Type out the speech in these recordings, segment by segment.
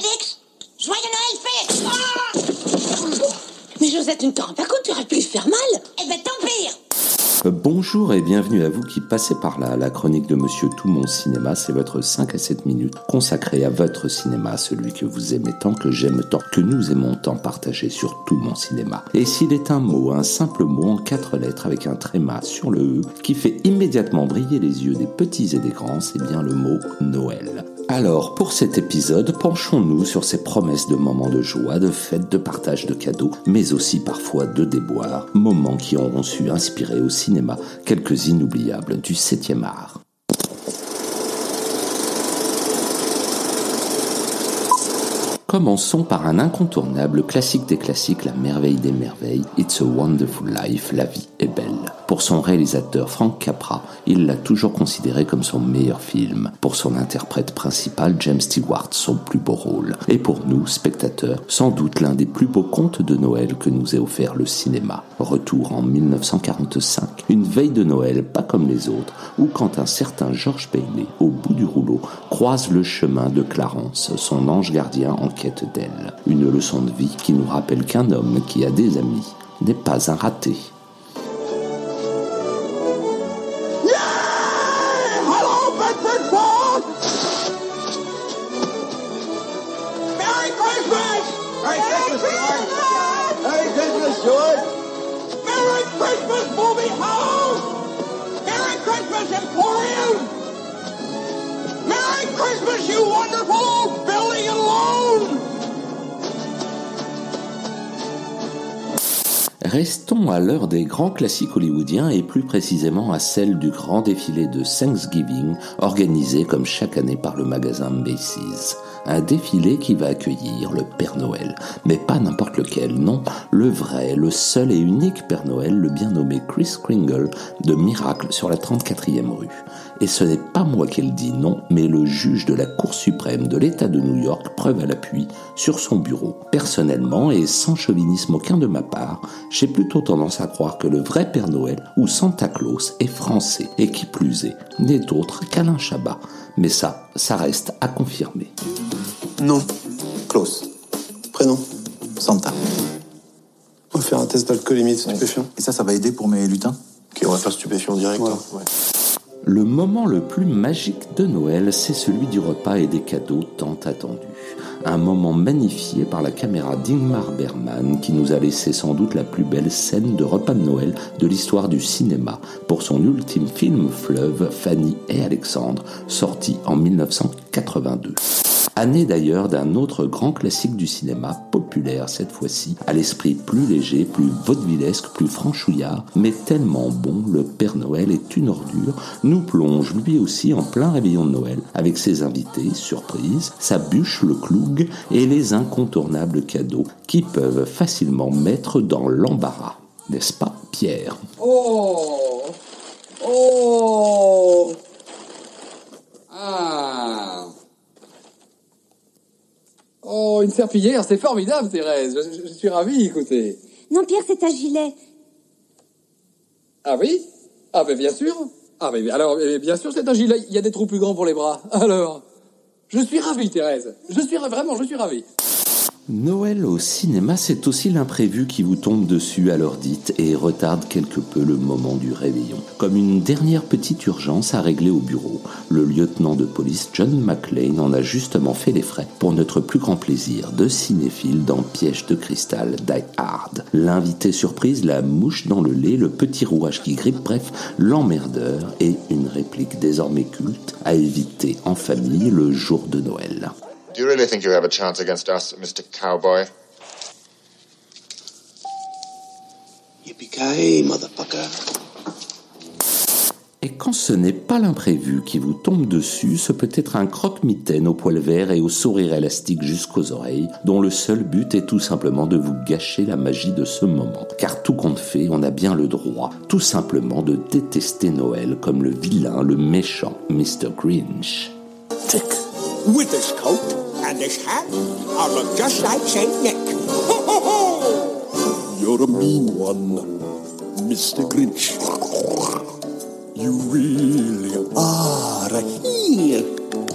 Félix Joyeux Noël, Félix Mais Josette, une par contre, tu aurais pu faire mal Eh ben tant pire euh, Bonjour et bienvenue à vous qui passez par là. La chronique de Monsieur Tout Mon Cinéma, c'est votre 5 à 7 minutes consacrée à votre cinéma, celui que vous aimez tant, que j'aime tant, que nous aimons tant partager sur Tout Mon Cinéma. Et s'il est un mot, un simple mot en quatre lettres avec un tréma sur le E qui fait immédiatement briller les yeux des petits et des grands, c'est bien le mot Noël. Alors, pour cet épisode, penchons-nous sur ces promesses de moments de joie, de fêtes, de partage de cadeaux, mais aussi parfois de déboires, moments qui auront su inspirer au cinéma quelques inoubliables du 7e art. Commençons par un incontournable classique des classiques, la merveille des merveilles, It's a Wonderful Life, la vie est belle. Pour son réalisateur Frank Capra, il l'a toujours considéré comme son meilleur film. Pour son interprète principal, James Stewart, son plus beau rôle. Et pour nous, spectateurs, sans doute l'un des plus beaux contes de Noël que nous ait offert le cinéma. Retour en 1945, une veille de Noël pas comme les autres, où quand un certain George Bailey, au bout du rouleau, croise le chemin de Clarence, son ange gardien en d'elle. Une leçon de vie qui nous rappelle qu'un homme qui a des amis n'est pas un raté. Restons à l'heure des grands classiques hollywoodiens et plus précisément à celle du grand défilé de Thanksgiving organisé comme chaque année par le magasin Macy's. Un défilé qui va accueillir le Père Noël, mais pas n'importe lequel, non, le vrai, le seul et unique Père Noël, le bien nommé Chris Kringle de Miracle sur la 34e rue. Et ce n'est pas moi qui le dis, non, mais le juge de la Cour suprême de l'État de New York, preuve à l'appui, sur son bureau. Personnellement, et sans chauvinisme aucun de ma part, j'ai plutôt tendance à croire que le vrai Père Noël, ou Santa Claus, est français, et qui plus est, n'est autre qu'Alain Chabat. Mais ça, ça reste à confirmer. Non, Klaus. Prénom Santa. On va faire un test d'alcoolémie de stupéfiant. Et ça, ça va aider pour mes lutins? Ok, on va faire stupéfiant direct. Hein. Le moment le plus magique de Noël, c'est celui du repas et des cadeaux tant attendus. Un moment magnifié par la caméra d'Ingmar Bergman qui nous a laissé sans doute la plus belle scène de repas de Noël de l'histoire du cinéma pour son ultime film fleuve Fanny et Alexandre, sorti en 1982 année d'ailleurs d'un autre grand classique du cinéma, populaire cette fois-ci, à l'esprit plus léger, plus vaudevillesque, plus franchouillard, mais tellement bon, le Père Noël est une ordure, nous plonge lui aussi en plein réveillon de Noël, avec ses invités, surprise, sa bûche, le cloug, et les incontournables cadeaux qui peuvent facilement mettre dans l'embarras. N'est-ce pas, Pierre? Oh! Oh Oh, une serpillière, c'est formidable, Thérèse. Je, suis ravi, écoutez. Non, Pierre, c'est un gilet. Ah oui? Ah ben bien sûr. Ah mais alors, bien sûr, c'est un gilet. Il y a des trous plus grands pour les bras. Alors, je suis ravi, Thérèse. Je suis vraiment, je suis ravi. Noël au cinéma, c'est aussi l'imprévu qui vous tombe dessus à l'heure dite et retarde quelque peu le moment du réveillon. Comme une dernière petite urgence à régler au bureau, le lieutenant de police John McClane en a justement fait les frais pour notre plus grand plaisir de cinéphile dans Piège de cristal Die Hard. L'invité surprise, la mouche dans le lait, le petit rouage qui grippe, bref, l'emmerdeur et une réplique désormais culte à éviter en famille le jour de Noël. Do you really think you have a chance against us, Mr. Cowboy? Yippee motherfucker. Et quand ce n'est pas l'imprévu qui vous tombe dessus, ce peut être un croque-mitaine au poil vert et au sourire élastique jusqu'aux oreilles, dont le seul but est tout simplement de vous gâcher la magie de ce moment. Car tout compte fait, on a bien le droit, tout simplement, de détester Noël comme le vilain, le méchant Mr. Grinch. With this coat and this hat, I look just like Saint Nick. Ho, ho, ho! You're a mean one, Mr. Grinch. You really are a heel.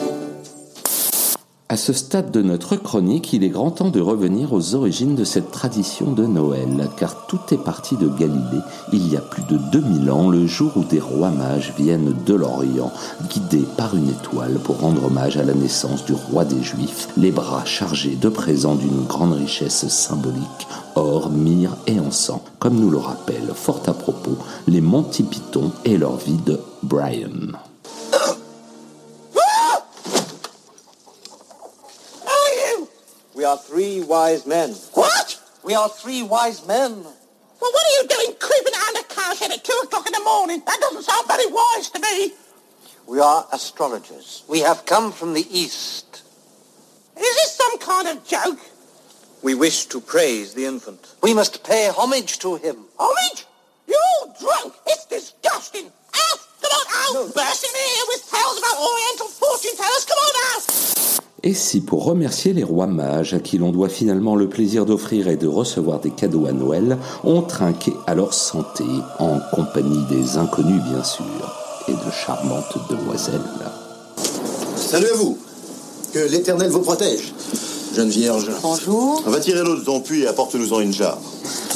À ce stade de notre chronique, il est grand temps de revenir aux origines de cette tradition de Noël, car tout est parti de Galilée il y a plus de 2000 ans, le jour où des rois mages viennent de l'Orient, guidés par une étoile pour rendre hommage à la naissance du roi des Juifs, les bras chargés de présents d'une grande richesse symbolique, or, myrrhe et encens, comme nous le rappellent fort à propos les Monty Python et leur vie de Brian. Are three wise men. What? We are three wise men. Well, what are you doing creeping around a cowshed at 2 o'clock in the morning? That doesn't sound very wise to me. We are astrologers. We have come from the East. Is this some kind of joke? We wish to praise the infant. We must pay homage to him. Homage? You're drunk. It's disgusting. Out! Come on, out! Bursting in Et si pour remercier les rois mages à qui l'on doit finalement le plaisir d'offrir et de recevoir des cadeaux à Noël, on trinquait à leur santé, en compagnie des inconnus bien sûr, et de charmantes demoiselles. Salut à vous Que l'Éternel vous protège Jeune Vierge. Bonjour. Va tirer l'eau de ton puits et apporte-nous-en une jarre.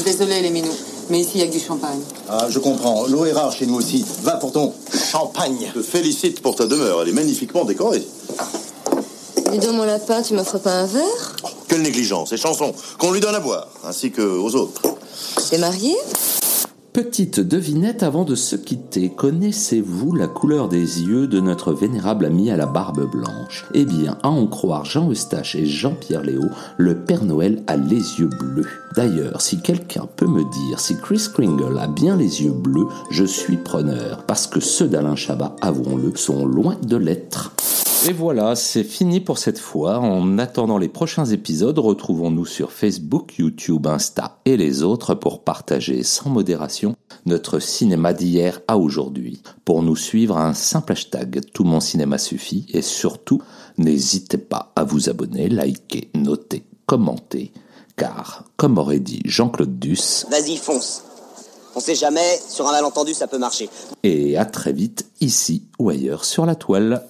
Désolé les minous, mais ici il y a que du champagne. Ah, je comprends. L'eau est rare chez nous aussi. Va pour ton champagne. Je te félicite pour ta demeure. Elle est magnifiquement décorée. Dis donc, mon lapin, tu m'offres pas un verre? Quelle négligence et chanson qu'on lui donne à boire, ainsi qu'aux autres. T'es marié? Petite devinette avant de se quitter, connaissez-vous la couleur des yeux de notre vénérable ami à la barbe blanche? Eh bien, à en croire Jean Eustache et Jean-Pierre Léo, le Père Noël a les yeux bleus. D'ailleurs, si quelqu'un peut me dire si Chris Kringle a bien les yeux bleus, je suis preneur, parce que ceux d'Alain Chabat, avouons-le, sont loin de l'être. Et voilà, c'est fini pour cette fois. En attendant les prochains épisodes, retrouvons-nous sur Facebook, YouTube, Insta et les autres pour partager sans modération notre cinéma d'hier à aujourd'hui. Pour nous suivre, un simple hashtag Tout mon cinéma suffit et surtout, n'hésitez pas à vous abonner, liker, noter, commenter. Car, comme aurait dit Jean-Claude Duss, Vas-y, fonce. On sait jamais, sur un malentendu, ça peut marcher. et à très vite ici ou ailleurs sur la toile.